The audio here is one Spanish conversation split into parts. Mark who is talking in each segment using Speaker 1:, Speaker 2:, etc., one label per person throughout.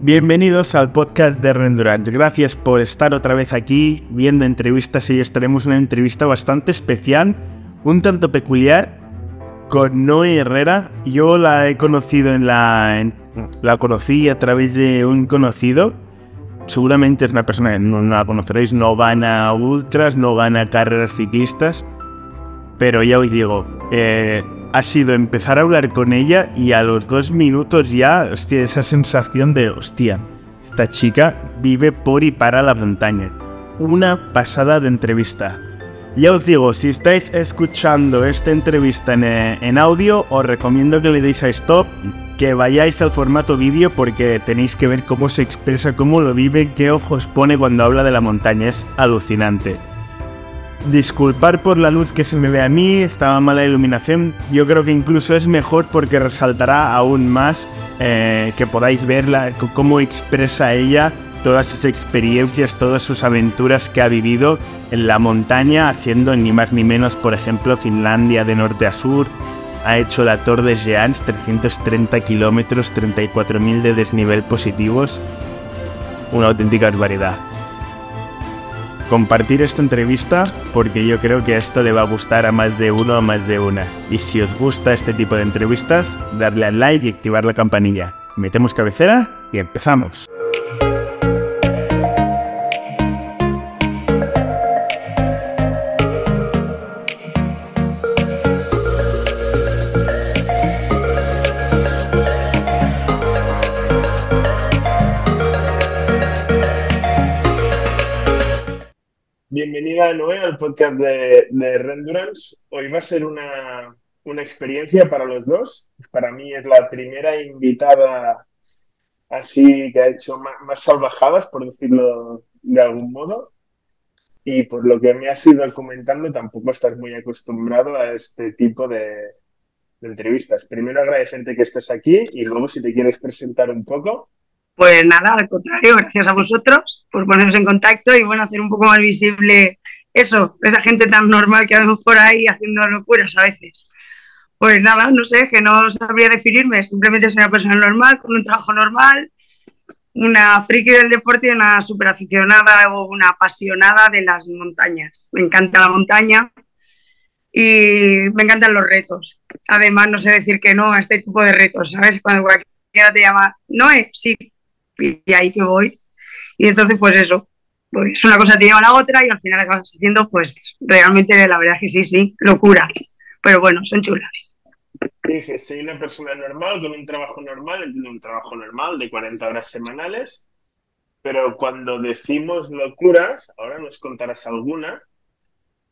Speaker 1: Bienvenidos al podcast de Rendurant. Gracias por estar otra vez aquí viendo entrevistas. Hoy estaremos una entrevista bastante especial, un tanto peculiar, con Noé Herrera. Yo la he conocido en la. la conocí a través de un conocido. Seguramente es una persona que no la conoceréis, no gana ultras, no gana carreras ciclistas. Pero ya os digo, eh, ha sido empezar a hablar con ella y a los dos minutos ya, hostia, esa sensación de, hostia, esta chica vive por y para la montaña. Una pasada de entrevista. Ya os digo, si estáis escuchando esta entrevista en, en audio, os recomiendo que le deis a stop, que vayáis al formato vídeo porque tenéis que ver cómo se expresa, cómo lo vive, qué ojos pone cuando habla de la montaña. Es alucinante. Disculpar por la luz que se me ve a mí, estaba mala iluminación. Yo creo que incluso es mejor porque resaltará aún más eh, que podáis verla, cómo expresa ella todas sus experiencias, todas sus aventuras que ha vivido en la montaña, haciendo ni más ni menos, por ejemplo, Finlandia de norte a sur. Ha hecho la Tour de Jeans, 330 kilómetros, 34.000 de desnivel positivos. Una auténtica barbaridad compartir esta entrevista porque yo creo que esto le va a gustar a más de uno o más de una. Y si os gusta este tipo de entrevistas, darle al like y activar la campanilla. Metemos cabecera y empezamos. Bienvenida, Noé, al podcast de, de Rendurance. Hoy va a ser una, una experiencia para los dos. Para mí es la primera invitada así que ha hecho más, salvajadas, por decirlo de algún modo. Y por lo que me has ido comentando, tampoco estás muy acostumbrado a este tipo de, de entrevistas. Primero agradecerte que estés aquí y luego si te quieres presentar un poco.
Speaker 2: Pues nada, al contrario, gracias a vosotros por ponernos en contacto y bueno, hacer un poco más visible eso, esa gente tan normal que vemos por ahí haciendo locuras a veces. Pues nada, no sé, que no sabría definirme, simplemente soy una persona normal, con un trabajo normal, una friki del deporte y una super aficionada o una apasionada de las montañas. Me encanta la montaña y me encantan los retos. Además, no sé decir que no a este tipo de retos, ¿sabes? Cuando cualquiera te llama, no, sí, y ahí que voy. Y entonces, pues eso, pues una cosa te lleva a la otra y al final acabas haciendo, pues realmente la verdad es que sí, sí, locuras. Pero bueno, son chulas.
Speaker 1: Dije, soy una persona normal, con un trabajo normal, entiendo un trabajo normal de 40 horas semanales, pero cuando decimos locuras, ahora nos contarás alguna,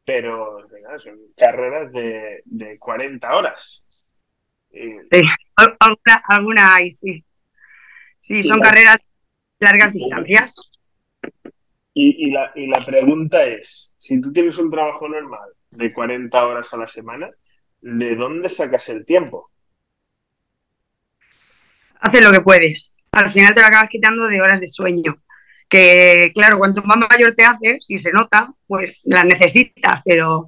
Speaker 1: pero venga, son carreras de, de 40 horas. Y,
Speaker 2: Sí, al- alguna, alguna hay, sí. Sí, son carreras largas distancias.
Speaker 1: y- y la, y la pregunta es, si tú tienes un trabajo normal de 40 horas a la semana, ¿de dónde sacas el tiempo?
Speaker 2: Haces lo que puedes. Al final te lo acabas quitando de horas de sueño. Que claro, cuanto más mayor te haces y se nota, pues las necesitas, pero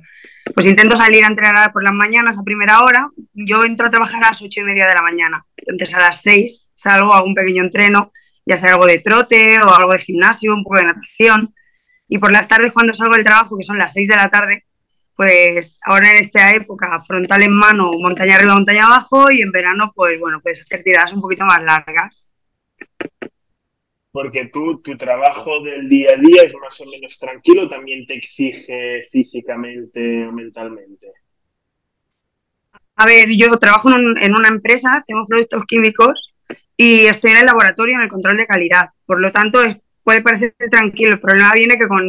Speaker 2: pues intento salir a entrenar por las mañanas a primera hora. Yo entro a trabajar a las ocho y media de la mañana. Entonces a las seis salgo a un pequeño entreno, ya sea algo de trote o algo de gimnasio, un poco de natación. Y por las tardes cuando salgo del trabajo, que son las seis de la tarde, pues ahora en esta época frontal en mano, montaña arriba, montaña abajo y en verano pues bueno, puedes hacer tiradas un poquito más largas.
Speaker 1: Porque tú, tu trabajo del día a día es más o menos tranquilo, también te exige físicamente o mentalmente.
Speaker 2: A ver, yo trabajo en, un- en una empresa, hacemos productos químicos y estoy en el laboratorio en el control de calidad. Por lo tanto, puede parecer tranquilo. El problema viene que como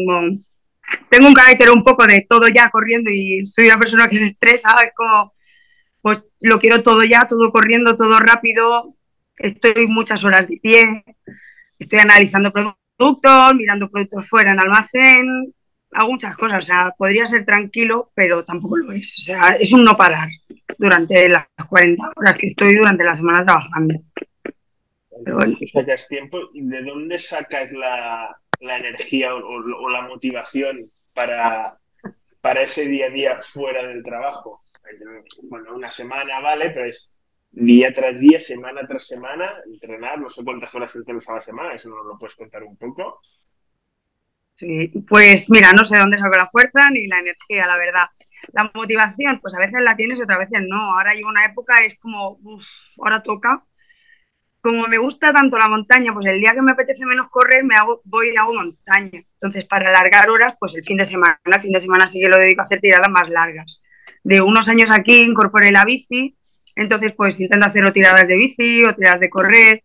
Speaker 2: tengo un carácter un poco de todo ya corriendo y soy una persona que se estresa, es como, pues lo quiero todo ya, todo corriendo, todo rápido. Estoy muchas horas de pie, estoy analizando productos, mirando productos fuera en almacén, hago muchas cosas. O sea, podría ser tranquilo, pero tampoco lo es. O sea, es un no parar durante las 40 horas que estoy durante la semana trabajando. Pero
Speaker 1: sacas tiempo, ¿y ¿de dónde sacas la, la energía o la motivación para, para ese día a día fuera del trabajo? Bueno, una semana vale, pero es
Speaker 3: día tras día, semana tras semana, entrenar, no sé cuántas horas entrenas a la semana, eso no lo puedes contar un poco.
Speaker 2: Sí, pues mira, no sé dónde saco la fuerza ni la energía, la verdad. La motivación, pues a veces la tienes y otras veces no. Ahora llevo una época, es como, uff, ahora toca. Como me gusta tanto la montaña, pues el día que me apetece menos correr, me hago, voy y hago montaña. Entonces, para alargar horas, pues el fin de semana, el fin de semana sí que lo dedico a hacer tiradas más largas. De unos años aquí incorporé la bici, entonces pues intento hacer tiradas de bici o tiradas de correr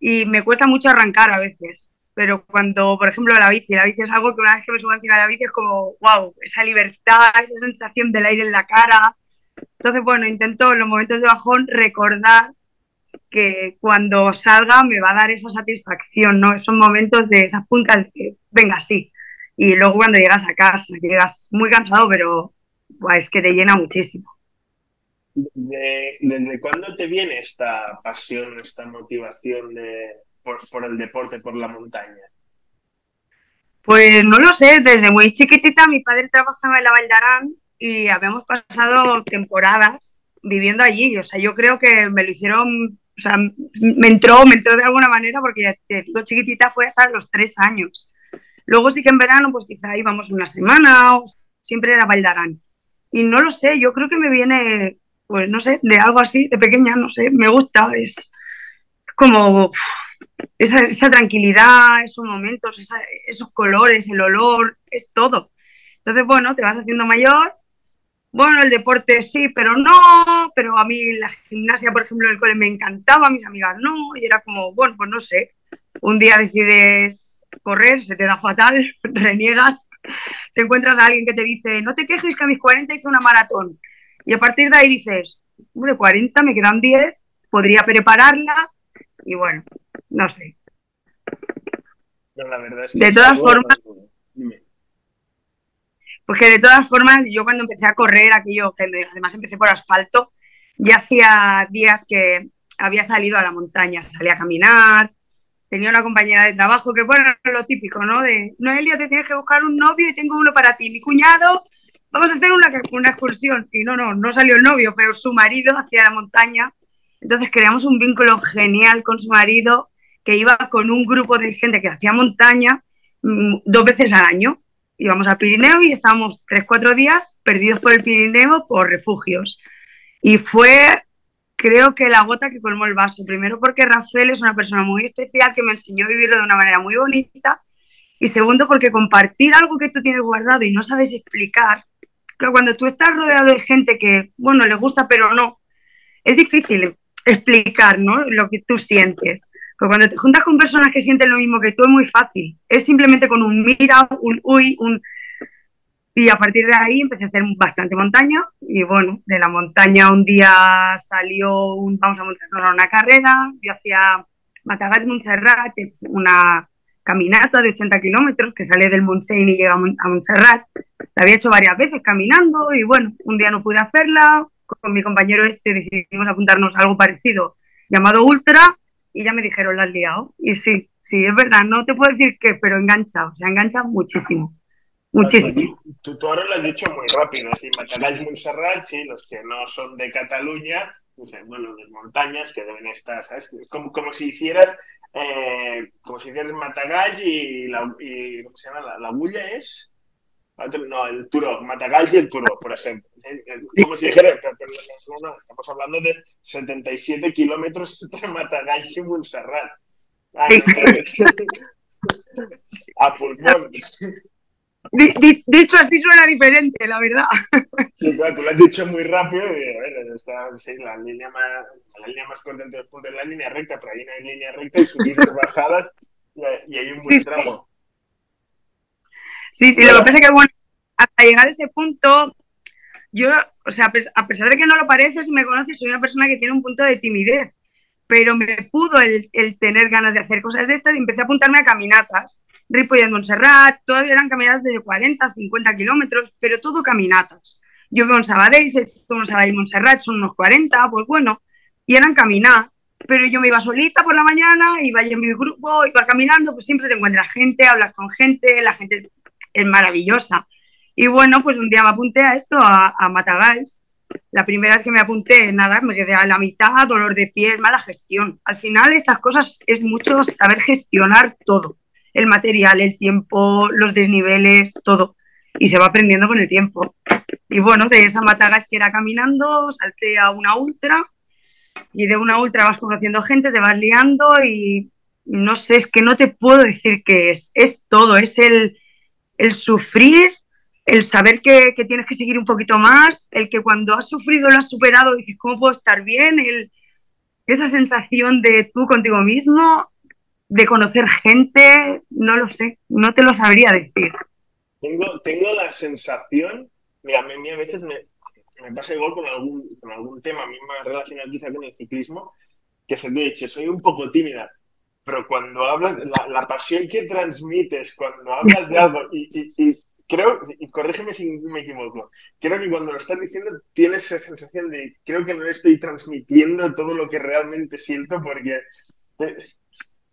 Speaker 2: y me cuesta mucho arrancar a veces pero cuando, por ejemplo, la bici, la bici es algo que una vez que me subo encima de la bici es como, wow, esa libertad, esa sensación del aire en la cara. Entonces, bueno, intento en los momentos de bajón recordar que cuando salga me va a dar esa satisfacción, ¿no? Esos momentos de esas puntas que, venga, sí. Y luego cuando llegas a casa, llegas muy cansado, pero es que te llena muchísimo.
Speaker 3: ¿Desde cuándo te viene esta pasión, esta motivación de, por, el deporte, por la montaña?
Speaker 2: Pues no lo sé, desde muy chiquitita mi padre trabajaba en la Valdarán y habíamos pasado temporadas viviendo allí. O sea, yo creo que me lo hicieron, o sea, me entró, me entró de alguna manera porque ya te digo, chiquitita fue hasta los tres años. Luego sí que en verano, pues quizá íbamos una semana o siempre era Valdarán. Y no lo sé, yo creo que me viene, pues no sé, de algo así, de pequeña, no sé, me gusta, es como esa, tranquilidad, esos momentos, esos colores, el olor, es todo. Entonces, bueno, te vas haciendo mayor. Bueno, el deporte sí, pero no, pero a mí la gimnasia, por ejemplo, el cole me encantaba, mis amigas no, y era como, bueno, pues no sé, un día decides correr, se te da fatal, reniegas, te encuentras a alguien que te dice, no te quejes que a mis 40 hice una maratón, y a partir de ahí dices, hombre, 40, me quedan 10, podría prepararla, y bueno, no sé. de todas formas, porque de todas formas, yo cuando empecé a correr, aquello, que además empecé por asfalto, ya hacía días que había salido a la montaña, salía a caminar, tenía una compañera de trabajo que, bueno, lo típico, ¿no? De, Noelia, te tienes que buscar un novio y tengo uno para ti. Mi cuñado, vamos a hacer una, una excursión. Y no, no, no salió el novio, pero su marido hacia la montaña. Entonces creamos un vínculo genial con su marido que iba con un grupo de gente que hacía montaña mm, dos veces al año. Íbamos al Pirineo y estábamos tres, cuatro días perdidos por el Pirineo por refugios. Y fue, creo que la gota que colmó el vaso. Primero porque Rafael es una persona muy especial que me enseñó a vivirlo de una manera muy bonita. Y segundo porque compartir algo que tú tienes guardado y no sabes explicar, pero cuando tú estás rodeado de gente que, bueno, le gusta pero no, es difícil explicar ¿no? lo que tú sientes. Porque cuando te juntas con personas que sienten lo mismo que tú es muy fácil. Es simplemente con un mira, un uy, un... Y a partir de ahí empecé a hacer bastante montaña y bueno, de la montaña un día salió un, vamos a montar una carrera, yo hacía Matagalls Montserrat, que es una caminata de 80 kilómetros que sale del Montseny y llega a Montserrat. La había hecho varias veces caminando y bueno, un día no pude hacerla, con mi compañero este decidimos apuntarnos a algo parecido llamado Ultra y ya me dijeron, la has liado. Y sí, sí, es verdad, no te puedo decir qué, pero engancha, o sea, engancha muchísimo. Muchísimo.
Speaker 3: Tú, tú, ahora lo has dicho muy rápido, sí, Matagalls Montserrat, sí, los que no son de Cataluña, bueno, de montañas que deben estar, ¿sabes? Es como, como si hicieras, eh, como si hicieras Matagalls y, la, y ¿cómo se llama? La, la bulla es... No, el Turó, Matagalls y el Turó, por ejemplo. Como si dijera, no, no, estamos hablando de 77 kilómetros entre Matagalls y Montserrat. Ah, a pulmón.
Speaker 2: Dicho así suena diferente, la verdad.
Speaker 3: Sí, claro, tú lo has dicho muy rápido y a ver, está, sí, la, línea más, la línea más corta entre los puntos es la línea recta, pero hay una línea recta y subidas bajadas y hay un buen tramo.
Speaker 2: Sí, sí, lo que pasa es que, bueno, hasta llegar a ese punto, yo, o sea, a pesar de que no lo parece, si me conoces, soy una persona que tiene un punto de timidez, pero me pudo el, tener ganas de hacer cosas de estas y empecé a apuntarme a caminatas. Ripollet, Montserrat, todas eran caminatas de 40, 50 kilómetros, pero todo caminatas. Yo veo en Sabadell, en Sabadell Montserrat, son unos 40, pues bueno, y eran caminar. Pero yo me iba solita por la mañana, iba en mi grupo, iba caminando, pues siempre te encuentras gente, hablas con gente, la gente es maravillosa. Y bueno, pues un día me apunté a esto, a, a Matagalls, la primera vez que me apunté, nada, me quedé a la mitad, dolor de pies, mala gestión. Al final estas cosas es mucho saber gestionar todo, el material, el tiempo, los desniveles, todo. Y se va aprendiendo con el tiempo. Y bueno, de esa mataga que era caminando, salté a una ultra y de una ultra vas conociendo gente, te vas liando y no sé, es que no te puedo decir qué es. Es todo, es el, el sufrir, el saber que, tienes que seguir un poquito más, el que cuando has sufrido lo has superado dices, ¿cómo puedo estar bien? El, esa sensación de tú contigo mismo, de conocer gente, no lo sé, no te lo sabría decir.
Speaker 3: Tengo, tengo la sensación, mira, a mí a veces me, me pasa igual con algún, con algún tema, a mí más relacionado quizá con el ciclismo, que se te dicho, soy un poco tímida, pero cuando hablas, la, pasión que transmites cuando hablas de algo y, creo, y corrígeme si me equivoco, creo que cuando lo estás diciendo tienes esa sensación de, creo que no estoy transmitiendo todo lo que realmente siento porque...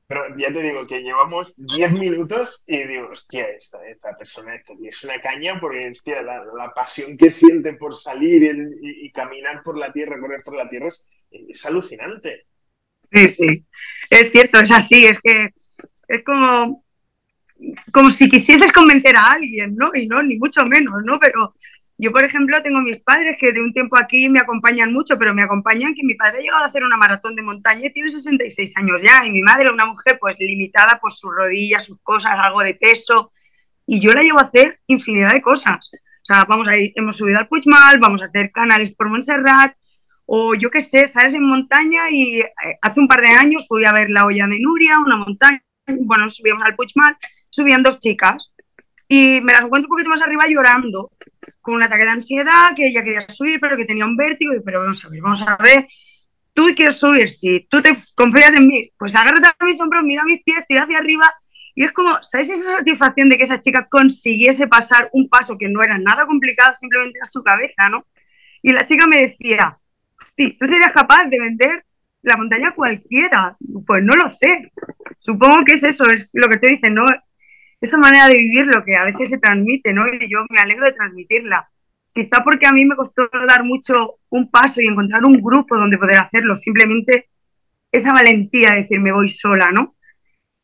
Speaker 3: Pero ya te digo que llevamos 10 minutos y digo, hostia, esta, esta persona esta, es una caña porque, hostia, la, pasión que siente por salir y, caminar por la tierra, correr por la tierra, es alucinante.
Speaker 2: Sí, sí, es cierto, es así, es que es como como si quisieses convencer a alguien, ¿no? Y no, ni mucho menos, ¿no? Pero yo, por ejemplo, tengo mis padres que de un tiempo aquí me acompañan mucho, pero me acompañan que mi padre ha llegado a hacer una maratón de montaña y tiene 66 años ya, y mi madre, una mujer pues limitada por sus rodillas, sus cosas, algo de peso, y yo la llevo a hacer infinidad de cosas. O sea, vamos a ir, hemos subido al Puigmal, vamos a hacer canales por Montserrat, o yo qué sé, sales en montaña y eh, hace un par de años fui a ver la olla de Nuria, una montaña, bueno, subíamos al Puigmal subían dos chicas y me las encuentro un poquito más arriba llorando, con un ataque de ansiedad, que ella quería subir, pero que tenía un vértigo, y, pero vamos a ver, vamos a ver, tú quieres subir, si tú te confías en mí, pues agárrate a mis hombros, mira mis pies, tira hacia arriba, y es como, ¿sabes esa satisfacción de que esa chica consiguiese pasar un paso que no era nada complicado, simplemente a su cabeza, ¿no? Y la chica me decía, sí, ¿tú serías capaz de vender la montaña cualquiera? Pues no lo sé. Supongo que es eso, es lo que te dicen, ¿no? esa manera de vivir lo que a veces se transmite, ¿no? Y yo me alegro de transmitirla. Quizá porque a mí me costó dar mucho un paso y encontrar un grupo donde poder hacerlo, simplemente esa valentía de decir me voy sola, ¿no?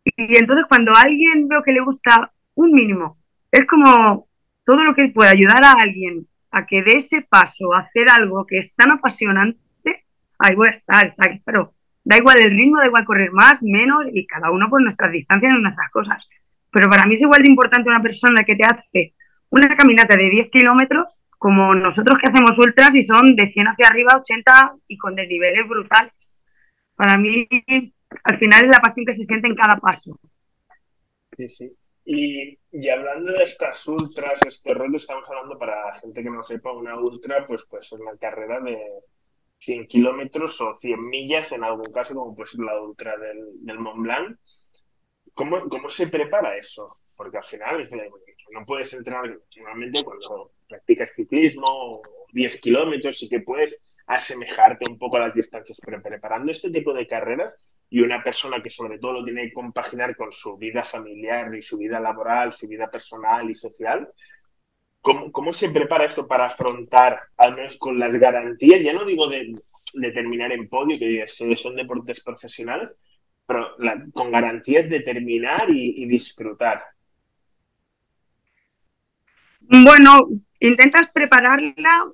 Speaker 2: Y entonces cuando a alguien veo que le gusta un mínimo, es como todo lo que puede ayudar a alguien a que dé ese paso, a hacer algo que es tan apasionante, ahí voy a estar, está pero da igual el ritmo, da igual correr más, menos, y cada uno por nuestras distancias y nuestras cosas. Pero para mí es igual de importante una persona que te hace una caminata de 10 kilómetros como nosotros que hacemos ultras y son de 100 hacia arriba, 80 y con desniveles brutales. Para mí, al final es la pasión que se siente en cada paso.
Speaker 3: Sí, sí. Y, y hablando de estas ultras, este rollo, estamos hablando para gente que no sepa, una ultra, pues, pues es una carrera de 100 kilómetros o 100 millas en algún caso, como pues la ultra del, del Mont Blanc. ¿Cómo, ¿Cómo se prepara eso? Porque al final no puedes entrenar normalmente cuando practicas ciclismo o 10 kilómetros y que puedes asemejarte un poco a las distancias, pero preparando este tipo de carreras y una persona que sobre todo lo tiene que compaginar con su vida familiar y su vida laboral, su vida personal y social, ¿cómo, cómo se prepara esto para afrontar, al menos con las garantías? Ya no digo de, de terminar en podio, que son deportes profesionales, pero con garantías de terminar y, disfrutar.
Speaker 2: Bueno, intentas prepararla.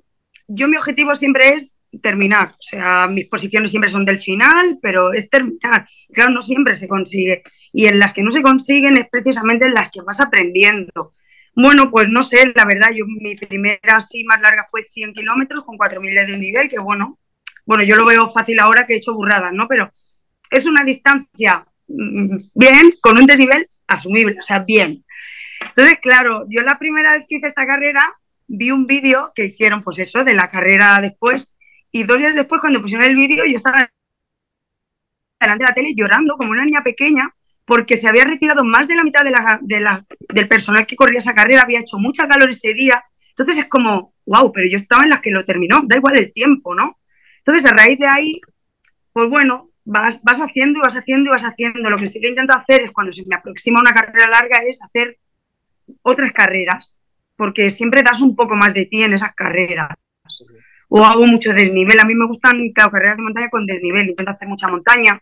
Speaker 2: Yo mi objetivo siempre es terminar. O sea, mis posiciones siempre son del final, pero es terminar. Claro, no siempre se consigue. Y en las que no se consiguen es precisamente en las que vas aprendiendo. Bueno, pues no sé, la verdad, yo mi primera así más larga fue 100 kilómetros con 4.000 de nivel, que bueno, bueno, yo lo veo fácil ahora que he hecho burradas, ¿no? Pero es una distancia mm, bien, con un desnivel asumible, o sea, bien. Entonces, claro, yo la primera vez que hice esta carrera vi un vídeo que hicieron, pues eso, de la carrera después, y dos días después, cuando pusieron el vídeo, yo estaba delante de la tele llorando como una niña pequeña, porque se había retirado más de la mitad del personal que corría esa carrera, había hecho mucha calor ese día. Entonces es como, wow, pero yo estaba en las que lo terminó, da igual el tiempo, ¿no? Entonces, a raíz de ahí, pues bueno, vas, vas haciendo y vas haciendo y vas haciendo. Lo que sí que intento hacer es cuando se me aproxima una carrera larga es hacer otras carreras, porque siempre das un poco más de ti en esas carreras. O hago mucho desnivel. A mí me gustan, claro, carreras de montaña con desnivel, intento hacer mucha montaña.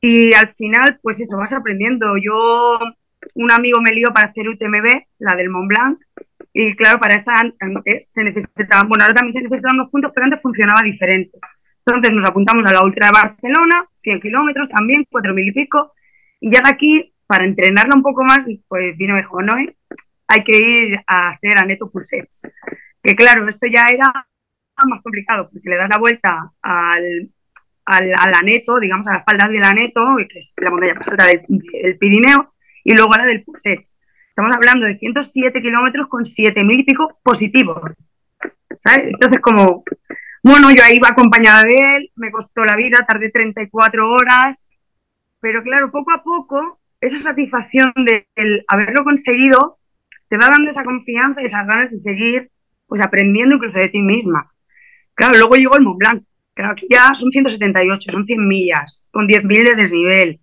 Speaker 2: Y al final, pues eso, vas aprendiendo. Yo, un amigo me lió para hacer UTMB, la del Mont Blanc, y claro, para esta antes se necesitaban, bueno, ahora también se necesitan unos puntos, pero antes funcionaba diferente. Entonces nos apuntamos a la Ultra de Barcelona, 100 kilómetros también, 4.000 y pico, y ya de aquí, para entrenarla un poco más, pues vino dijo, no, hay que ir a hacer a Neto Pulsets. Que claro, esto ya era más complicado, porque le das la vuelta al, al, al Aneto, digamos, a las faldas del Aneto, que es la montaña más alta del, Pirineo, y luego a la del Pulset. Estamos hablando de 107 kilómetros con 7.000 y pico positivos. Entonces, como, bueno, yo ahí iba acompañada de él, me costó la vida, tardé 34 horas, pero claro, poco a poco, esa satisfacción de haberlo conseguido te va dando esa confianza y esas ganas de seguir pues aprendiendo incluso de ti misma. Claro, luego llegó el Mont Blanc. Claro, aquí ya son 178, son 100 millas, con 10.000 de desnivel.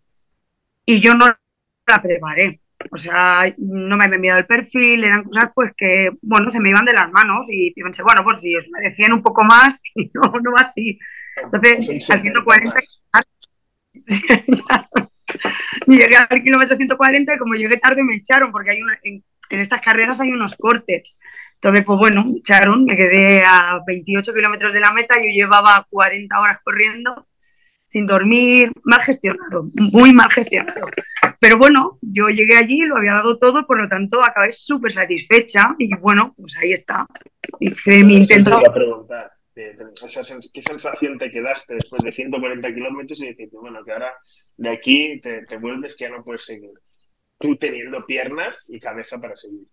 Speaker 2: Y yo no la preparé. O sea, no me había enviado el perfil, eran cosas pues que, bueno, se me iban de las manos y pensé, bueno, pues si os merecían un poco más, y no, no va así. Entonces, al 140, llegué al kilómetro 140 y como llegué tarde me echaron, porque hay una, en, en estas carreras hay unos cortes. Entonces, pues bueno, me echaron, me quedé a 28 kilómetros de la meta, yo llevaba 40 horas corriendo, sin dormir, mal gestionado, muy mal gestionado. Pero bueno, yo llegué allí, lo había dado todo, por lo tanto acabé súper satisfecha y bueno, pues ahí está. Hice mi intento.
Speaker 3: Te preguntar, ¿qué sensación te quedaste después de 140 kilómetros y decirte, bueno, que ahora de aquí te, te vuelves que ya no puedes seguir? Tú teniendo piernas y cabeza para seguir.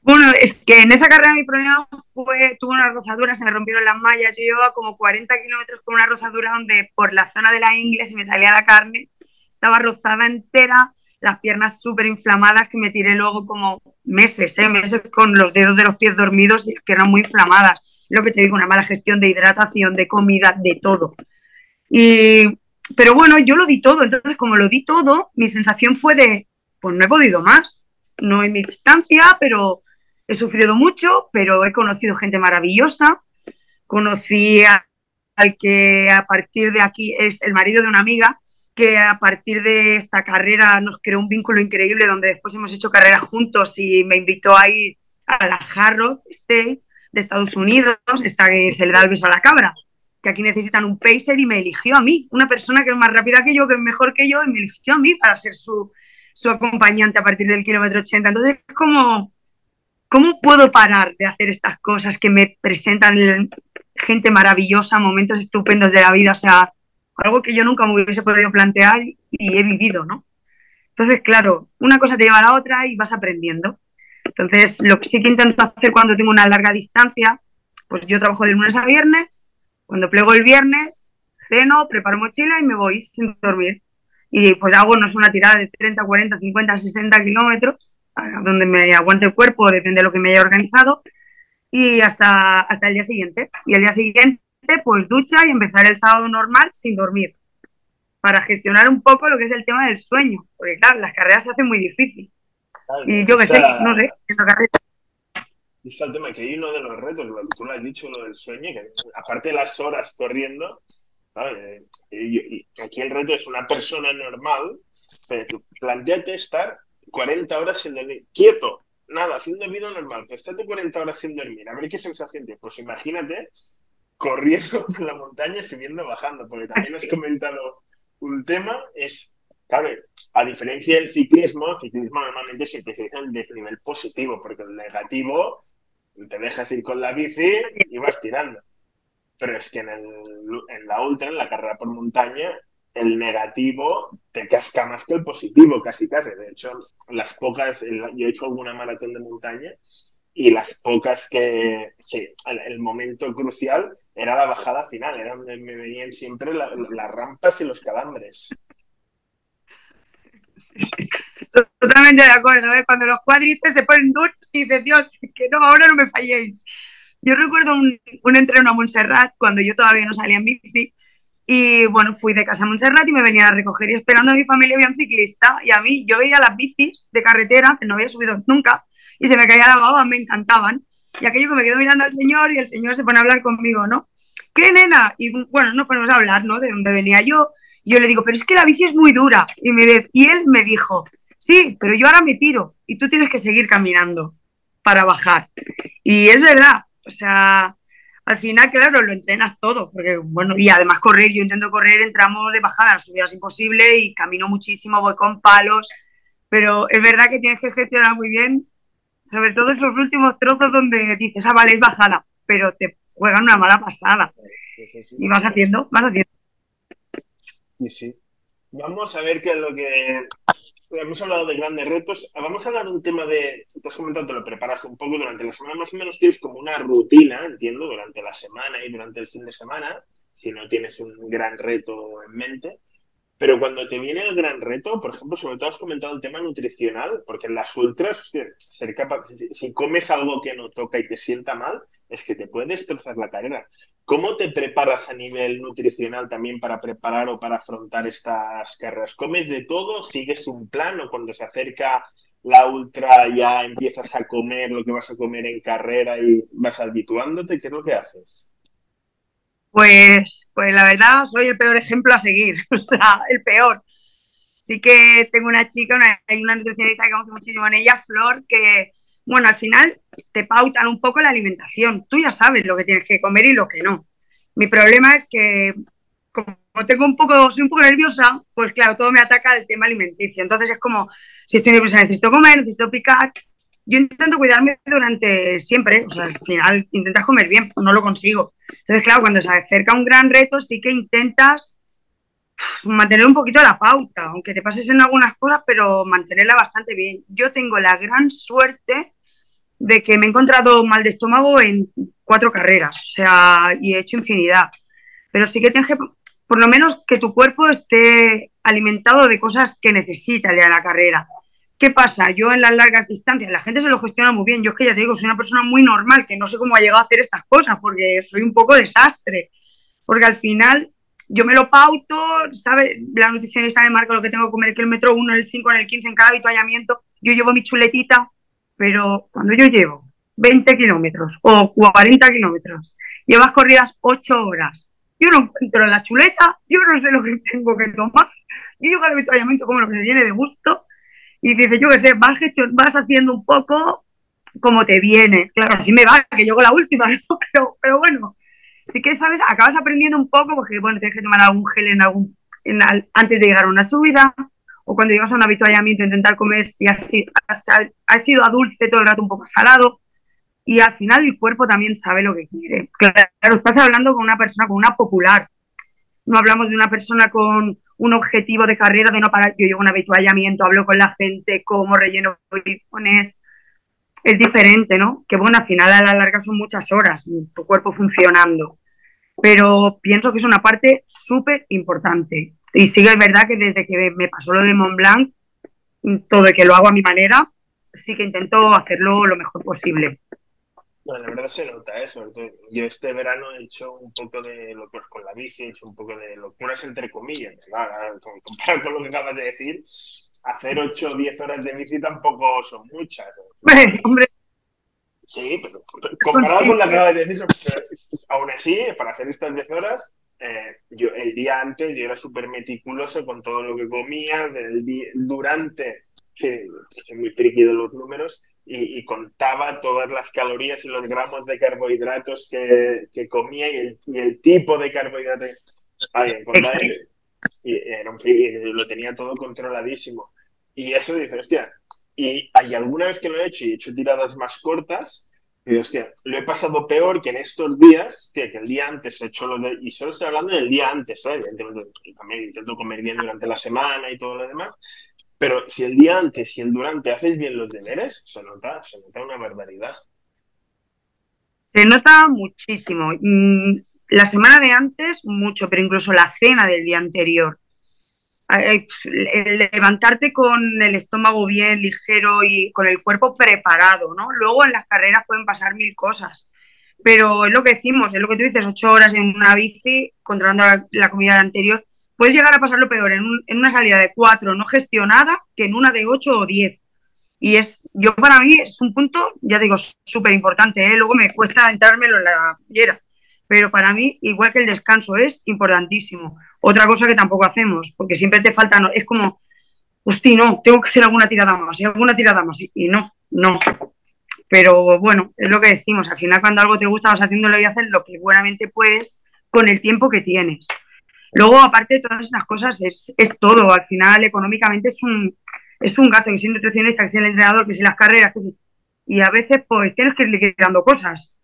Speaker 2: Bueno, es que en esa carrera mi problema fue, tuve una rozadura, se me rompieron las mallas, yo llevaba como 40 kilómetros con una rozadura donde por la zona de la ingle se me salía la carne, estaba rozada entera, las piernas súper inflamadas que me tiré luego como meses, ¿eh? meses con los dedos de los pies dormidos y las piernas muy inflamadas. Lo que te digo, una mala gestión de hidratación, de comida, de todo. Y, pero bueno, yo lo di todo, entonces como lo di todo, mi sensación fue de, pues no he podido más, no en mi distancia, pero He sufrido mucho, pero he conocido gente maravillosa. Conocí al que a partir de aquí es el marido de una amiga, que a partir de esta carrera nos creó un vínculo increíble donde después hemos hecho carreras juntos y me invitó a ir a la Harrow State de Estados Unidos, esta que se le da el beso a la cabra, que aquí necesitan un pacer y me eligió a mí, una persona que es más rápida que yo, que es mejor que yo, y me eligió a mí para ser su, su acompañante a partir del kilómetro 80. Entonces es como, ¿cómo puedo parar de hacer estas cosas que me presentan gente maravillosa, momentos estupendos de la vida? O sea, algo que yo nunca me hubiese podido plantear y he vivido, ¿no? Entonces, claro, una cosa te lleva a la otra y vas aprendiendo. Entonces, lo que sí que intento hacer cuando tengo una larga distancia, pues yo trabajo de lunes a viernes, cuando plego el viernes, ceno, preparo mochila y me voy sin dormir. Y pues hago, no una tirada de 30, 40, 50, 60 kilómetros, donde me aguante el cuerpo, depende de lo que me haya organizado, y hasta, hasta el día siguiente. Y el día siguiente, pues ducha y empezar el sábado normal sin dormir, para gestionar un poco lo que es el tema del sueño, porque claro, las carreras se hacen muy difícil. Y yo qué sé, no sé,
Speaker 3: Está el tema que hay uno de los retos, lo que tú lo has dicho, lo del sueño, que aparte de las horas corriendo, aquí el reto es una persona normal, pero tú planteate estar 40 horas sin dormir, quieto, nada, haciendo vida normal, que estate 40 horas sin dormir, a ver qué sensación tienes. Pues imagínate corriendo por la montaña, subiendo, bajando, porque también has comentado un tema, es, claro, a diferencia del ciclismo, el ciclismo normalmente se especializa en el desnivel positivo, porque el negativo te dejas ir con la bici y vas tirando. Pero es que en, el, en la ultra, en la carrera por montaña, el negativo te casca más que el positivo, casi casi. De hecho, las pocas, yo he hecho alguna maratón de montaña y las pocas que, sí, el, momento crucial era la bajada final, era donde me venían siempre las rampas y los calambres.
Speaker 2: Totalmente de acuerdo, ¿eh? cuando los cuadritos se ponen duros y dices, Dios, que no, ahora no me falléis. Yo recuerdo un, un entreno a Montserrat cuando yo todavía no salía en bici y bueno, fui de casa a Montserrat y me venía a recoger y esperando a mi familia había un ciclista y a mí yo veía las bicis de carretera que no había subido nunca y se me caía la baba, me encantaban. Y aquello que me quedo mirando al señor y el señor se pone a hablar conmigo, ¿no? ¿Qué nena? Y bueno, nos ponemos a hablar, ¿no? De dónde venía yo. Y yo le digo, pero es que la bici es muy dura. Y, me, y él me dijo, sí, pero yo ahora me tiro y tú tienes que seguir caminando para bajar. Y es verdad, o sea, al final, claro, lo entrenas todo, porque bueno, y además correr, yo intento correr en tramos de bajada, la subida es imposible y camino muchísimo, voy con palos, pero es verdad que tienes que gestionar muy bien, sobre todo esos últimos trozos donde dices, ah, vale, es bajada, pero te juegan una mala pasada. y vas haciendo, vas haciendo.
Speaker 3: Sí, sí. Vamos a ver qué es lo que hemos hablado de grandes retos. Vamos a hablar de un tema de. Te has comentado, te lo preparas un poco durante la semana. Más o menos tienes como una rutina, entiendo, durante la semana y durante el fin de semana, si no tienes un gran reto en mente. Pero cuando te viene el gran reto, por ejemplo, sobre todo has comentado el tema nutricional, porque en las ultras, ser capaz, si, comes algo que no toca y te sienta mal, es que te puede destrozar la carrera. ¿Cómo te preparas a nivel nutricional también para preparar o para afrontar estas carreras? ¿Comes de todo? ¿Sigues un plan o cuando se acerca la ultra ya empiezas a comer lo que vas a comer en carrera y vas habituándote? ¿Qué es lo que haces?
Speaker 2: Pues, pues la verdad, soy el peor ejemplo a seguir, o sea, el peor. Sí que tengo una chica, hay una nutricionista que conozco muchísimo en ella, Flor, que, bueno, al final te pautan un poco la alimentación. Tú ya sabes lo que tienes que comer y lo que no. Mi problema es que, como tengo un poco, soy un poco nerviosa, pues claro, todo me ataca el tema alimenticio. Entonces es como, si estoy nerviosa, necesito comer, necesito picar. Yo intento cuidarme durante siempre, o sea, al final intentas comer bien, no lo consigo entonces, claro, cuando se acerca un gran reto, sí que intentas mantener un poquito la pauta, aunque te pases en algunas cosas, pero mantenerla bastante bien. Yo tengo la gran suerte de que me he encontrado mal de estómago en cuatro carreras, o sea, y he hecho infinidad. Pero sí que tienes que, por lo menos, que tu cuerpo esté alimentado de cosas que necesita de la carrera. ¿Qué pasa? Yo en las largas distancias, la gente se lo gestiona muy bien. Yo es que ya te digo, soy una persona muy normal, que no sé cómo ha llegado a hacer estas cosas, porque soy un poco desastre. Porque al final yo me lo pauto, ¿sabes? La nutricionista me marca lo que tengo que comer, el metro 1, el 5, en el 15, en cada habituallamiento. Yo llevo mi chuletita, pero cuando yo llevo 20 kilómetros o 40 kilómetros, llevas corridas 8 horas, yo no encuentro la chuleta, yo no sé lo que tengo que tomar, yo llego al habituallamiento como lo que me viene de gusto y dices, yo qué sé, vas, haciendo un poco como te viene. Claro, así me va, que llego la última, pero, bueno, sí que sabes, acabas aprendiendo un poco porque, bueno, tienes que tomar algún gel en algún, antes de llegar a una subida o cuando llegas a un habituallamiento intentar comer si ha, ha, sido a dulce todo el rato un poco salado y al final el cuerpo también sabe lo que quiere. Claro, estás hablando con una persona, con una popular. No hablamos de una persona con un objetivo de carrera de no parar. Yo llevo un habituallamiento, hablo con la gente, como relleno polifones. Es diferente, ¿no? Que bueno, al final a la larga son muchas horas, tu cuerpo funcionando. Pero pienso que es una parte súper importante. Y sí que es verdad que desde que me pasó lo de Mont Blanc, todo de que lo hago a mi manera, sí que intento hacerlo lo mejor posible.
Speaker 3: Bueno, la verdad se nota eso. Yo este verano he hecho un poco de locuras con la bici, he hecho un poco de locuras entre comillas. Claro, comparado con lo que acabas de decir, hacer 8 o 10 horas de bici tampoco son muchas.
Speaker 2: Hombre.
Speaker 3: Sí, pero comparado con lo que acabas de decir, aún así, para hacer estas 10 horas, eh, yo el día antes yo era súper meticuloso con todo lo que comía, del día, durante, que soy muy friki de los números, y, contaba todas las calorías y los gramos de carbohidratos que, que comía y el, y el, tipo de carbohidratos. y, era un, lo tenía todo controladísimo. Y eso dice, hostia, y hay alguna vez que lo he hecho y he hecho tiradas más cortas, y hostia, lo he pasado peor que en estos días, que, que el día antes he hecho lo de, y solo estoy hablando del día antes, ¿eh? también intento comer bien durante la semana y todo lo demás, pero si el día antes y el durante haces bien los deberes, se nota, se nota una barbaridad.
Speaker 2: Se nota muchísimo. Mm, la semana de antes, mucho, pero incluso la cena del día anterior. levantarte con el estómago bien ligero y con el cuerpo preparado, ¿no? Luego en las carreras pueden pasar mil cosas, pero es lo que decimos, es lo que tú dices, ocho horas en una bici, controlando la, comida anterior, puedes llegar a pasarlo peor en, una salida de cuatro no gestionada que en una de ocho o diez. Y es, yo para mí es un punto, ya digo, súper importante, ¿eh? luego me cuesta entrármelo en la piedra, pero para mí, igual que el descanso, es importantísimo. Otra cosa que tampoco hacemos, porque siempre te falta, no, es como, hostia, no, tengo que hacer alguna tirada más, y alguna tirada más, y no, no. Pero bueno, es lo que decimos, al final cuando algo te gusta vas haciéndolo y haces lo que buenamente puedes con el tiempo que tienes. Luego, aparte de todas esas cosas, es, es todo. Al final, económicamente es un, es un gasto, que si nutricionista, que si el entrenador, que si las carreras, que si... Y a veces, pues, tienes que ir liquidando cosas.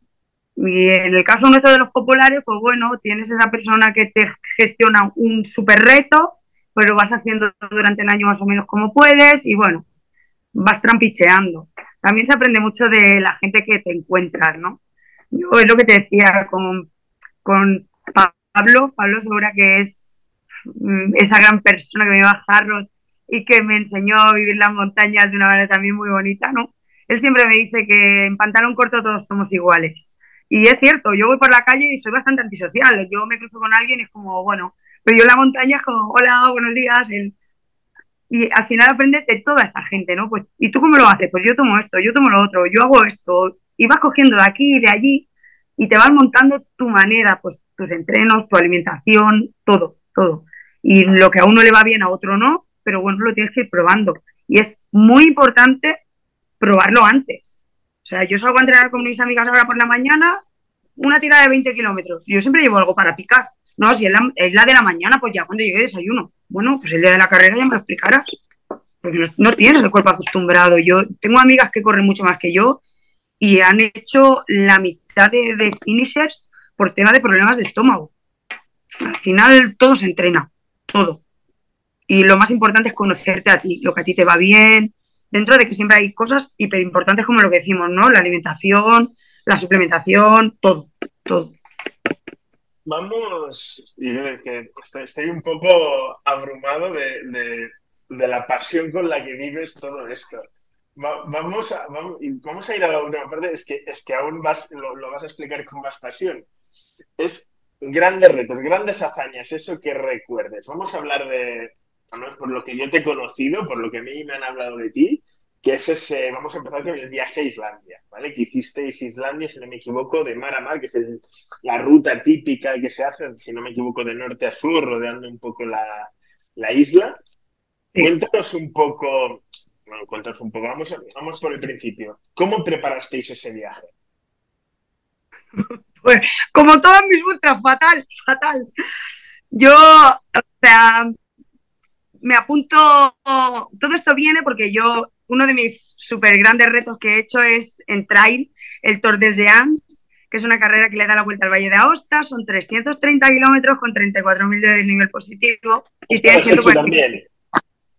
Speaker 2: Y en el caso nuestro de los populares, pues bueno, tienes esa persona que te gestiona un super reto, pero vas haciendo durante el año más o menos como puedes y bueno, vas trampicheando. También se aprende mucho de la gente que te encuentras, ¿no? Yo es lo que te decía con, con Pablo, Pablo Segura, que es mm, esa gran persona que me lleva a Jarros y que me enseñó a vivir las montañas de una manera también muy bonita, ¿no? Él siempre me dice que en pantalón corto todos somos iguales. Y es cierto, yo voy por la calle y soy bastante antisocial. Yo me cruzo con alguien y es como, bueno, pero yo en la montaña es como, hola, buenos días. Y al final aprendes de toda esta gente, ¿no? Pues, ¿y tú cómo lo haces? Pues yo tomo esto, yo tomo lo otro, yo hago esto. Y vas cogiendo de aquí y de allí y te vas montando tu manera, pues tus entrenos, tu alimentación, todo, todo. Y lo que a uno le va bien, a otro no, pero bueno, lo tienes que ir probando. Y es muy importante probarlo antes. O sea, yo salgo a entrenar con mis amigas ahora por la mañana, una tira de 20 kilómetros. Yo siempre llevo algo para picar. No, si es la, de la mañana, pues ya cuando llegue desayuno. Bueno, pues el día de la carrera ya me lo explicarás. Porque no, no tienes el cuerpo acostumbrado. Yo tengo amigas que corren mucho más que yo y han hecho la mitad de, finishers por tema de problemas de estómago. Al final todo se entrena, todo. Y lo más importante es conocerte a ti, lo que a ti te va bien, dentro de que siempre hay cosas hiper importantes como lo que decimos, ¿no? La alimentación, la suplementación, todo, todo.
Speaker 3: Vamos, que estoy, un poco abrumado de, de la pasión con la que vives todo esto vamos, a, vamos, a ir a la última parte, es que, es que aún vas, lo, vas a explicar con más pasión. Es grandes retos, grandes hazañas, eso que recuerdes. Vamos a hablar de, por lo que yo te he conocido, por lo que a mí me han hablado de ti, que es ese, vamos a empezar con el viaje a Islandia, ¿vale? Que hicisteis Islandia, si no me equivoco, de mar a mar, que es la ruta típica que se hace, si no me equivoco, de norte a sur, rodeando un poco la, la isla. Cuéntanos un poco bueno, cuéntanos un poco. Vamos, vamos por el principio. ¿Cómo preparasteis ese viaje?
Speaker 2: Pues como todas mis ultras, fatal, fatal. Yo, o sea, me apunto, todo esto viene porque yo, uno de mis súper grandes retos que he hecho es en trail, el Tour des Géants, que es una carrera que le da la vuelta al Valle de Aosta, son 330 kilómetros con 34.000 de nivel positivo. Y tiene
Speaker 3: también.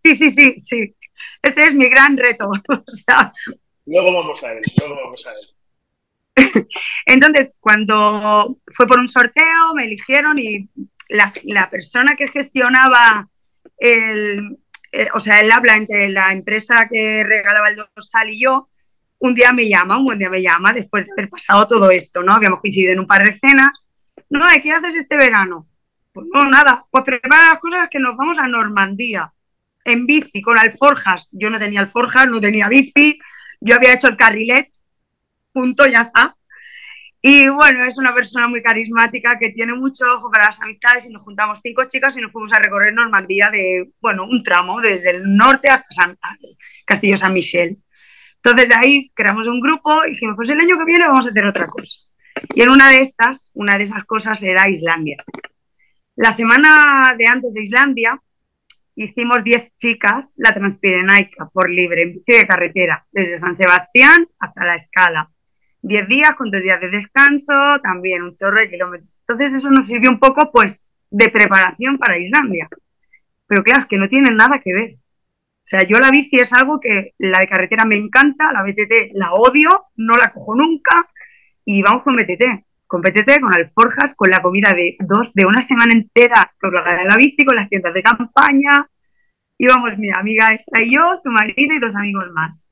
Speaker 2: Sí, sí, sí, sí. Este es mi gran reto.
Speaker 3: luego vamos a ver, luego vamos a
Speaker 2: ver. Entonces, cuando fue por un sorteo, me eligieron y la, persona que gestionaba el, eh, o sea, el habla entre la empresa que regalaba el dorsal y yo, un día me llama, un buen día me llama, después de haber pasado todo esto, ¿no? Habíamos coincidido en un par de cenas. No, ¿qué haces este verano? Pues no, nada, pues prepara las cosas que nos vamos a Normandía en bici con alforjas. Yo no tenía alforjas, no tenía bici, yo había hecho el carrilet, punto, ya está. Y bueno, es una persona muy carismática que tiene mucho ojo para las amistades y nos juntamos cinco chicas y nos fuimos a recorrer Normandía de, bueno, un tramo desde el norte hasta San, Castillo San Michel. Entonces de ahí creamos un grupo y dijimos, pues el año que viene vamos a hacer otra cosa. Y en una de estas, una de esas cosas era Islandia. La semana de antes de Islandia, hicimos 10 chicas la Transpirenaica por libre, en bici de carretera, desde San Sebastián hasta la escala. 10 días con 2 días de descanso, también un chorro de kilómetros. Entonces eso nos sirvió un poco pues de preparación para Islandia. Pero claro, es que no tienen nada que ver. O sea, yo la bici es algo que la de carretera me encanta, la BTT la odio, no la cojo nunca y vamos con BTT. Con BTT, con alforjas, con la comida de dos, de una semana entera con la bici, con las tiendas de campaña. Íbamos mi amiga esta y yo, su marido y dos amigos más.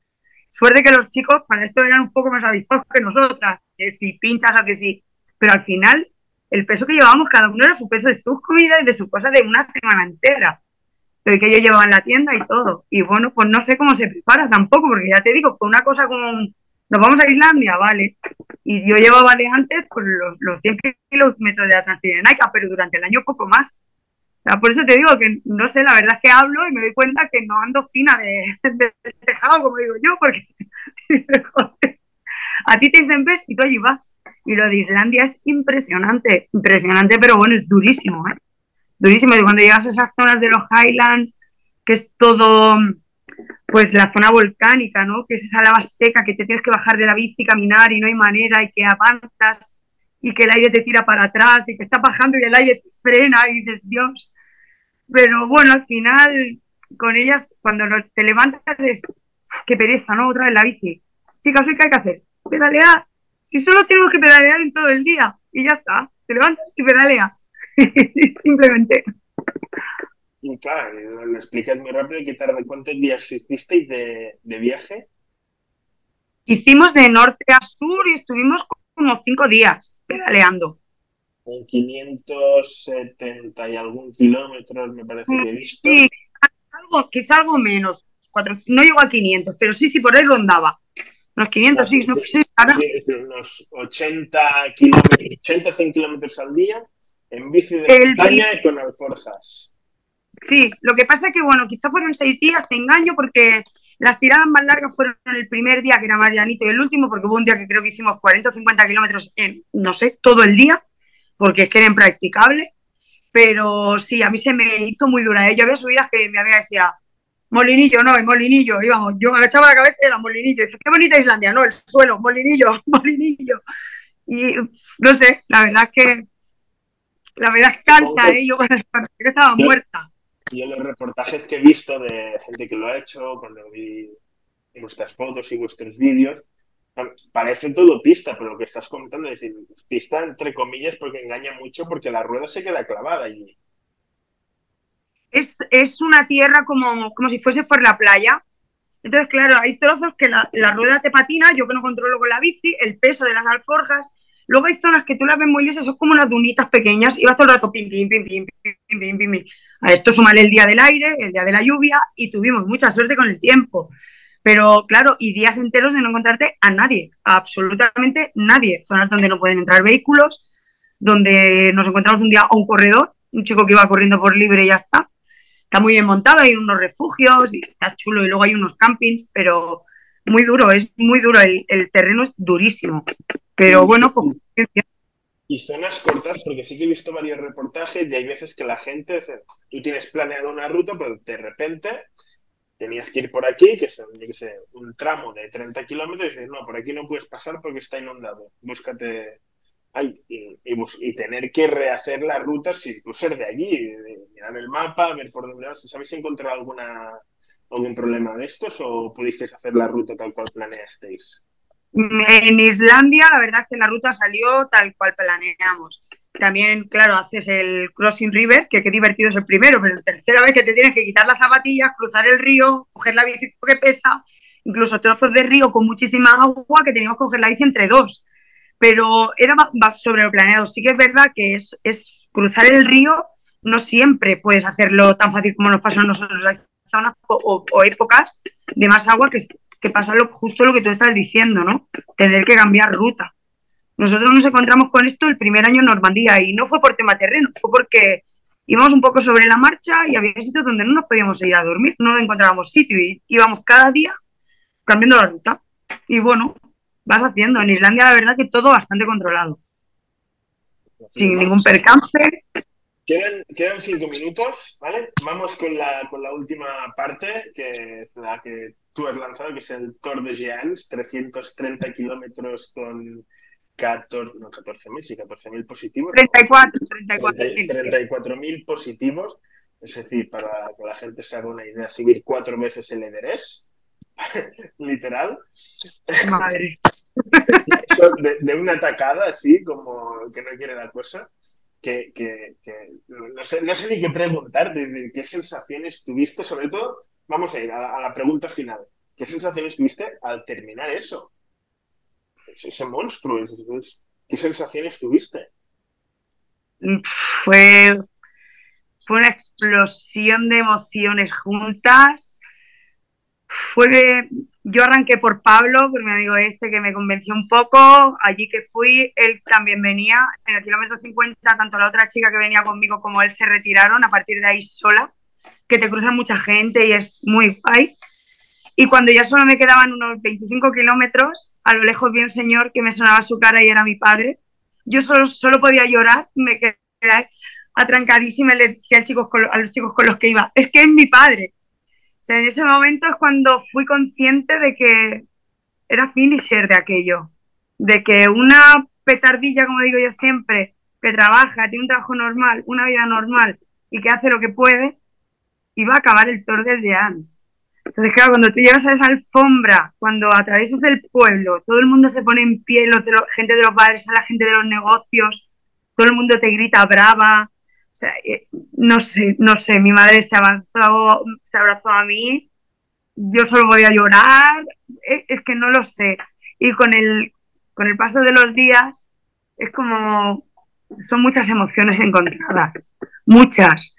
Speaker 2: Suerte que los chicos para esto eran un poco más avispados que nosotras, que si pinchas o que sí. Pero al final, el peso que llevábamos cada uno era su peso de sus comidas y de su cosa de una semana entera. pero que yo llevaba en la tienda y todo. Y bueno, pues no sé cómo se prepara tampoco, porque ya te digo, fue una cosa como, nos vamos a Islandia, vale. Y yo llevaba de antes pues, los, los 100 kilómetros de la Transpirenaica, pero durante el año poco más. Sea, por eso te digo que, no sé, la verdad es que hablo y me doy cuenta que no ando fina de, de, tejado, como digo yo, porque a ti te dicen ves y tú allí vas. Y lo de Islandia es impresionante, impresionante, pero bueno, es durísimo, ¿eh? durísimo. Y cuando llegas a esas zonas de los Highlands, que es todo, pues la zona volcánica, ¿no? Que es esa lava seca que te tienes que bajar de la bici, caminar y no hay manera y que avanzas y que el aire te tira para atrás y que está bajando y el aire te frena y dices, Dios. Pero bueno, al final, con ellas, cuando te levantas es, qué pereza, ¿no? Otra vez la bici. Chicas, ¿qué hay que hacer? Pedalear. Si solo tenemos que pedalear en todo el día y ya está. Te levantas y pedaleas. Simplemente.
Speaker 3: Y claro, lo explicas muy rápido. ¿Qué tarde? ¿Cuántos días hicisteis de, de viaje?
Speaker 2: Hicimos de norte a sur y estuvimos como cinco días pedaleando.
Speaker 3: En 570 y algún kilómetros, me parece que he visto.
Speaker 2: Sí, algo, quizá algo menos. Cuatro, no llegó a 500, pero sí, sí, por ahí rondaba. Unos 500, sí, no, sí.
Speaker 3: Sí, decir, unos 80 kilómetros, 80, 100 kilómetros al día en bici de
Speaker 2: El-
Speaker 3: montaña y con alforjas.
Speaker 2: Sí, lo que pasa es que, bueno, quizá fueron seis días, te engaño, porque las tiradas más largas fueron el primer día, que era más llanito, y el último, porque hubo un día que creo que hicimos 40 o 50 kilómetros en, no sé, todo el día, porque es que era impracticable. Pero sí, a mí se me hizo muy dura. ¿eh? Yo había subidas que mi amiga decía, Molinillo, no, el Molinillo. Íbamos, yo agachaba la cabeza y era Molinillo. Y dice, qué bonita Islandia, no, el suelo, Molinillo, Molinillo. Y no sé, la verdad es que, la verdad es que cansa, ¿eh? Yo cuando estaba muerta.
Speaker 3: Yo los reportajes que he visto de gente que lo ha hecho, cuando vi vuestras fotos y vuestros vídeos, Parece todo pista, pero lo que estás comentando es pista entre comillas porque engaña mucho porque la rueda se queda clavada allí.
Speaker 2: Es, es una tierra como, como si fuese por la playa. Entonces, claro, hay trozos que la, la, rueda te patina, yo que no controlo con la bici, el peso de las alforjas. Luego hay zonas que tú las ves muy lisas, son como unas dunitas pequeñas y vas todo el rato pim, pim, pim, pim, pim, pim, pim, pim. A esto sumale el día del aire, el día de la lluvia y tuvimos mucha suerte con el tiempo. Pero claro, y días enteros de no encontrarte a nadie, a absolutamente nadie. Zonas donde no pueden entrar vehículos, donde nos encontramos un día a un corredor, un chico que iba corriendo por libre y ya está. Está muy bien montado, hay unos refugios y está chulo y luego hay unos campings, pero muy duro, es muy duro, el, el terreno es durísimo. Pero bueno, pues,
Speaker 3: Y zonas cortas, porque sí que he visto varios reportajes y hay veces que la gente, tú tienes planeado una ruta, pero de repente tenías que ir por aquí, que es un tramo de 30 kilómetros, y dices, no, por aquí no puedes pasar porque está inundado, búscate. Ay, y, tener que rehacer la ruta sin tú ser de allí, mirar el mapa, ver por dónde vas. ¿Sabéis encontrar alguna, algún problema de estos o pudisteis hacer la ruta tal cual planeasteis?
Speaker 2: En Islandia, la verdad es que la ruta salió tal cual planeamos. También, claro, haces el Crossing River, que qué divertido es el primero, pero la tercera vez que te tienes que quitar las zapatillas, cruzar el río, coger la bici que pesa, incluso trozos de río con muchísima agua que teníamos que coger la bici entre dos. Pero era sobre lo planeado. Sí que es verdad que es, es cruzar el río, no siempre puedes hacerlo tan fácil como nos pasó a nosotros. Hay zonas o- o épocas de más agua que, que pasa lo, justo lo que tú estás diciendo, ¿no? Tener que cambiar ruta. Nosotros nos encontramos con esto el primer año en Normandía y no fue por tema terreno, fue porque íbamos un poco sobre la marcha y había sitios donde no nos podíamos ir a dormir, no encontrábamos sitio y íbamos cada día cambiando la ruta. Y bueno, vas haciendo. En Islandia la verdad que todo bastante controlado, sin ningún percance.
Speaker 3: Quedan, quedan cinco minutos, ¿vale? Vamos con la, con la última parte, que es la que tú has lanzado, que es el Tour de Giants, 330 kilómetros con 14, no, 14.000, sí, 14.000 positivos.
Speaker 2: 34, 34.
Speaker 3: 34.000 positivos, es decir, para que la gente se haga una idea, subir cuatro veces el Everest, literal,
Speaker 2: Madre.
Speaker 3: De, de una tacada así, como que no quiere la cosa, que, que, que no, sé, no sé ni qué preguntar, de, de qué sensaciones tuviste, sobre todo, vamos a ir a la pregunta final, ¿qué sensaciones tuviste al terminar eso? Ese, monstruo, ¿qué sensaciones tuviste?
Speaker 2: fue fue una explosión de emociones juntas. Fue, yo arranqué por Pablo, por mi amigo este que me convenció un poco. Allí que fui, él también venía. En el kilómetro 50, tanto la otra chica que venía conmigo como él se retiraron. A partir de ahí sola, que te cruza mucha gente y es muy guay. Y cuando ya solo me quedaban unos 25 kilómetros, a lo lejos vi un señor que me sonaba su cara y era mi padre. Yo solo, solo podía llorar, me quedé atrancadísima y le decía a los chicos con los que iba, es que es mi padre. O sea, en ese momento es cuando fui consciente de que era finisher de aquello, de que una petardilla, como digo yo siempre, que trabaja, tiene un trabajo normal, una vida normal y que hace lo que puede, iba a acabar el Tour de Jeans. Entonces, claro, cuando tú llegas a esa alfombra, cuando atraviesas el pueblo, todo el mundo se pone en pie, los gente de los bares, la gente de los negocios, todo el mundo te grita brava, sea, eh, no sé, no sé, mi madre se avanzó, se abrazó a mí, yo solo voy a llorar, es, es, que no lo sé. Y con el, con el paso de los días es como, son muchas emociones encontradas, muchas.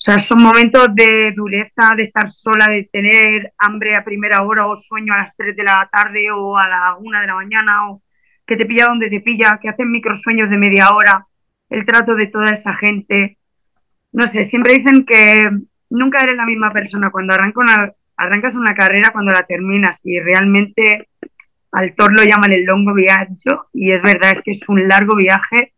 Speaker 2: O sea, son momentos de dureza, de estar sola, de tener hambre a primera hora o sueño a las 3 de la tarde o a la 1 de la mañana o que te pilla donde te pilla, que hacen microsueños de media hora, el trato de toda esa gente, no sé, siempre dicen que nunca eres la misma persona cuando una, arrancas una carrera, cuando la terminas y realmente al Thor lo llaman el longo viaje y es verdad, es que es un largo viaje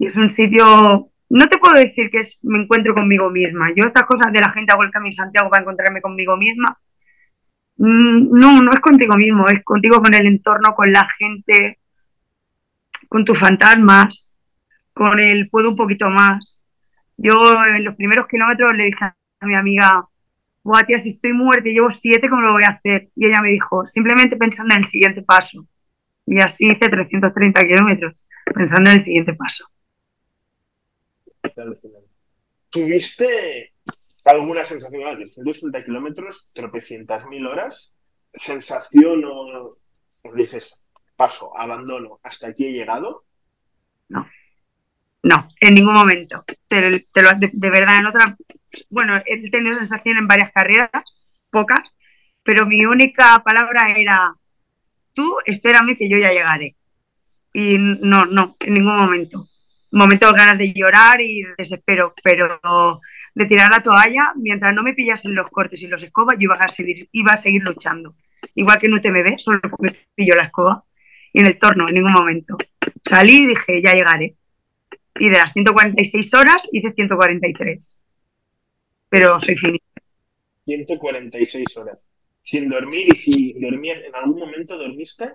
Speaker 2: y es un sitio, no te puedo decir que me encuentro conmigo misma, yo estas cosas de la gente hago el camino Santiago para encontrarme conmigo misma, mm, no, no es contigo mismo, es contigo con el entorno, con la gente, con tus fantasmas, con el puedo un poquito más yo en los primeros kilómetros le dije a mi amiga, Buah, tía, si estoy muerta y llevo siete, ¿cómo lo voy a hacer? Y ella me dijo, simplemente pensando en el siguiente paso. Y así hice 330 kilómetros, pensando en el siguiente paso.
Speaker 3: ¿Tuviste alguna sensación de 330 kilómetros, tropecientas mil horas? ¿Sensación o dices, paso, abandono, hasta aquí he llegado?
Speaker 2: No. No, en ningún momento. de, verdad, en otra. Bueno, he tenido sensación en varias carreras, pocas, pero mi única palabra era: tú espérame que yo ya llegaré. Y no, no, en ningún momento. Momentos ganas de llorar y de desespero, pero de tirar la toalla, mientras no me pillasen los cortes y los escobas, yo iba a seguir, iba a seguir luchando. Igual que en UTMB, solo me pillo la escoba. Y en el torno, en ningún momento. Salí y dije, ya llegaré y de las 146 horas hice 143. Pero soy finita.
Speaker 3: 146 horas. Sin dormir y si dormías, ¿en algún momento dormiste?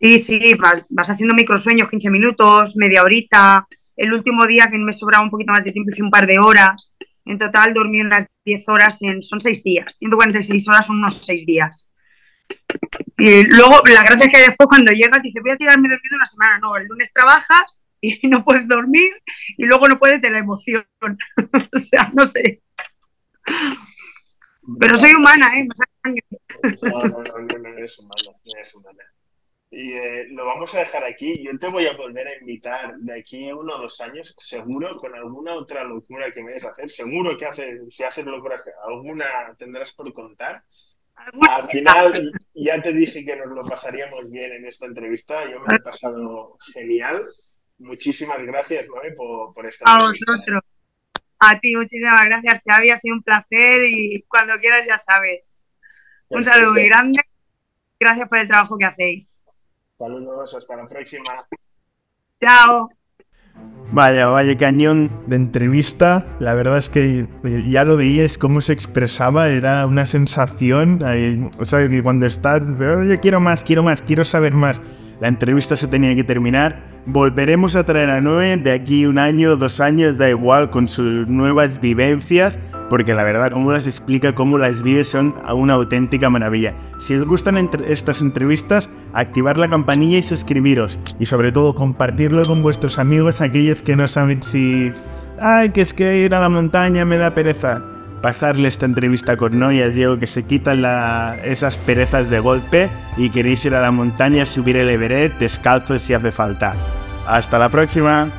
Speaker 2: Sí, sí, vas, vas haciendo microsueños, 15 minutos, media horita. El último día que me sobraba un poquito más de tiempo hice un par de horas. En total dormí unas 10 horas, en, son 6 días. 146 horas son unos 6 días. Y luego, la gracia es que después cuando llegas dices, voy a tirarme dormido una semana. No, el lunes trabajas y no puedes dormir y luego no puedes de la emoción. o sea, no sé. Pero soy humana, ¿eh?
Speaker 3: No, no, no, no, no eres humana, no eres humana. Y eh, lo vamos a dejar aquí. Yo te voy a volver a invitar de aquí a uno o dos años, seguro, con alguna otra locura que me des a hacer. Seguro que hace, si haces locuras, alguna tendrás por contar. Al final, ya te dije que nos lo pasaríamos bien en esta entrevista. Yo me he pasado genial. Muchísimas gracias, Noé, por, por estar
Speaker 2: A vosotros. A ti, muchísimas gracias, Xavi. Ha sido un placer y cuando quieras ya sabes. Un saludo muy grande. Gracias por el trabajo que hacéis.
Speaker 3: Saludos, hasta la próxima.
Speaker 2: Chao.
Speaker 1: Vaya, vaya cañón de entrevista. La verdad es que ya lo veías cómo se expresaba, era una sensación. o sea, que cuando estás, yo quiero más, quiero más, quiero saber más. La entrevista se tenía que terminar Volveremos a traer a Noé de aquí un año, dos años, da igual, con sus nuevas vivencias, porque la verdad, como las explica, cómo las vive, son una auténtica maravilla. Si os gustan estas entrevistas, activar la campanilla y suscribiros. Y sobre todo, compartirlo con vuestros amigos, aquellos que no saben si... Ay, que es que ir a la montaña me da pereza pasarle esta entrevista con Noia, Diego, que se quitan esas perezas de golpe y queréis ir a la montaña, subir el Everest descalzo si hace falta. Hasta la próxima.